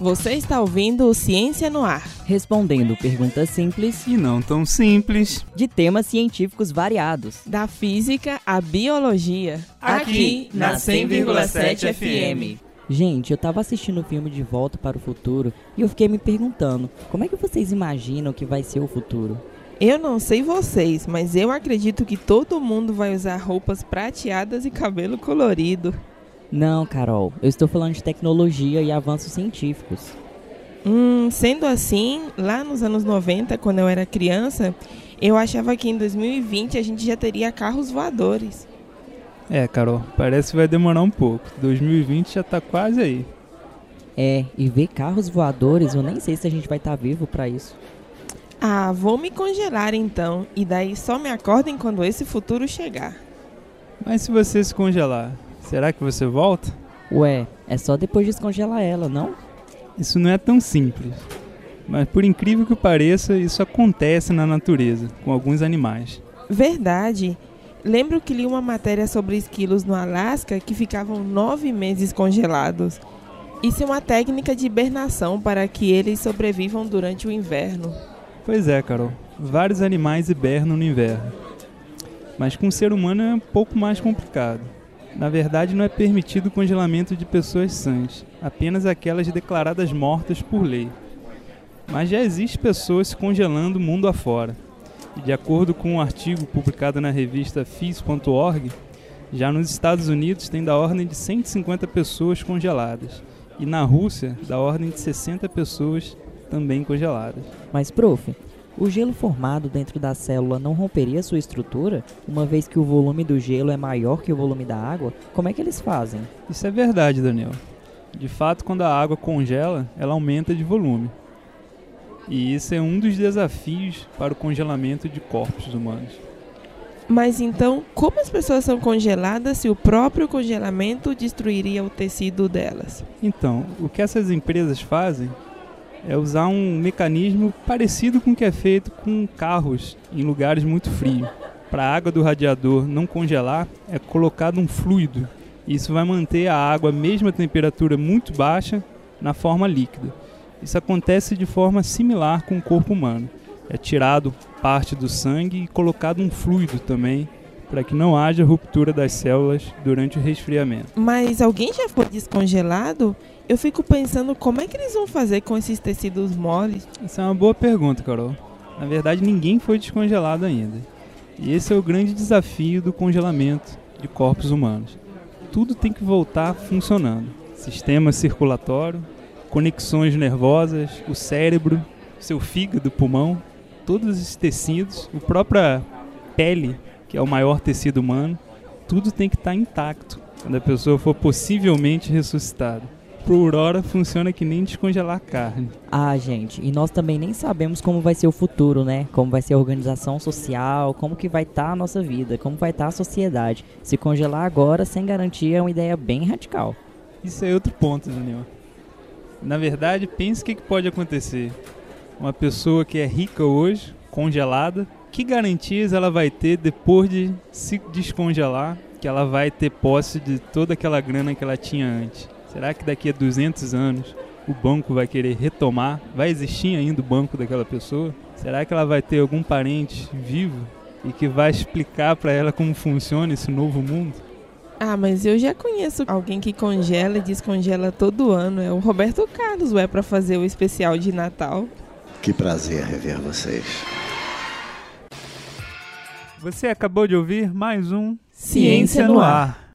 Você está ouvindo o Ciência no Ar. Respondendo perguntas simples E não tão simples. de temas científicos variados. Da física à biologia. Aqui, na 100,7 FM. Gente, eu tava assistindo o filme De Volta para o Futuro e eu fiquei me perguntando, como é que vocês imaginam que vai ser o futuro? Eu não sei vocês, mas eu acredito que todo mundo vai usar roupas prateadas e cabelo colorido. Não, Carol, eu estou falando de tecnologia e avanços científicos. Hum, sendo assim, lá nos anos 90, quando eu era criança, eu achava que em 2020 a gente já teria carros voadores. É, Carol, parece que vai demorar um pouco. 2020 já tá quase aí. É, e ver carros voadores, eu nem sei se a gente vai estar vivo pra isso. Ah, vou me congelar então, e daí só me acordem quando esse futuro chegar. Mas se você se congelar, será que você volta? Ué, é só depois descongelar ela, não? Isso não é tão simples. Mas por incrível que pareça, isso acontece na natureza, com alguns animais. Verdade. Lembro que li uma matéria sobre esquilos no Alasca que ficavam nove meses congelados. Isso é uma técnica de hibernação para que eles sobrevivam durante o inverno. Pois é, Carol. Vários animais hibernam no inverno. Mas com o ser humano é um pouco mais complicado. Na verdade, não é permitido o congelamento de pessoas sãs, apenas aquelas declaradas mortas por lei. Mas já existe pessoas se congelando mundo afora. E de acordo com um artigo publicado na revista Phys.org, já nos Estados Unidos tem da ordem de 150 pessoas congeladas. E na Rússia, da ordem de 60 pessoas também congeladas. Mas, prof, o gelo formado dentro da célula não romperia sua estrutura, uma vez que o volume do gelo é maior que o volume da água? Como é que eles fazem? Isso é verdade, Daniel. De fato, quando a água congela, ela aumenta de volume. E isso é um dos desafios para o congelamento de corpos humanos. Mas então, como as pessoas são congeladas se o próprio congelamento destruiria o tecido delas? Então, o que essas empresas fazem é usar um mecanismo parecido com o que é feito com carros em lugares muito frios. Para a água do radiador não congelar, é colocado um fluido. Isso vai manter a água à mesma temperatura muito baixa na forma líquida. Isso acontece de forma similar com o corpo humano. É tirado parte do sangue e colocado um fluido também, para que não haja ruptura das células durante o resfriamento. Mas alguém já foi descongelado? Eu fico pensando como é que eles vão fazer com esses tecidos moles. Essa é uma boa pergunta, Carol. Na verdade, ninguém foi descongelado ainda. E esse é o grande desafio do congelamento de corpos humanos. Tudo tem que voltar funcionando: sistema circulatório, conexões nervosas, o cérebro, seu fígado, pulmão, todos esses tecidos, a própria pele, que é o maior tecido humano, tudo tem que estar intacto quando a pessoa for possivelmente ressuscitada. Por hora funciona que nem descongelar carne. Ah, gente, e nós também nem sabemos como vai ser o futuro, né? Como vai ser a organização social, como que vai estar a nossa vida, como vai estar a sociedade. Se congelar agora sem garantia é uma ideia bem radical. Isso é outro ponto, Daniel. Na verdade, pense o que pode acontecer. Uma pessoa que é rica hoje, congelada, que garantias ela vai ter depois de se descongelar, que ela vai ter posse de toda aquela grana que ela tinha antes? Será que daqui a 200 anos o banco vai querer retomar? Vai existir ainda o banco daquela pessoa? Será que ela vai ter algum parente vivo e que vai explicar para ela como funciona esse novo mundo? Ah, mas eu já conheço alguém que congela e descongela todo ano. É o Roberto Carlos, ué, para fazer o especial de Natal. Que prazer rever vocês. Você acabou de ouvir mais um Ciência no Ar.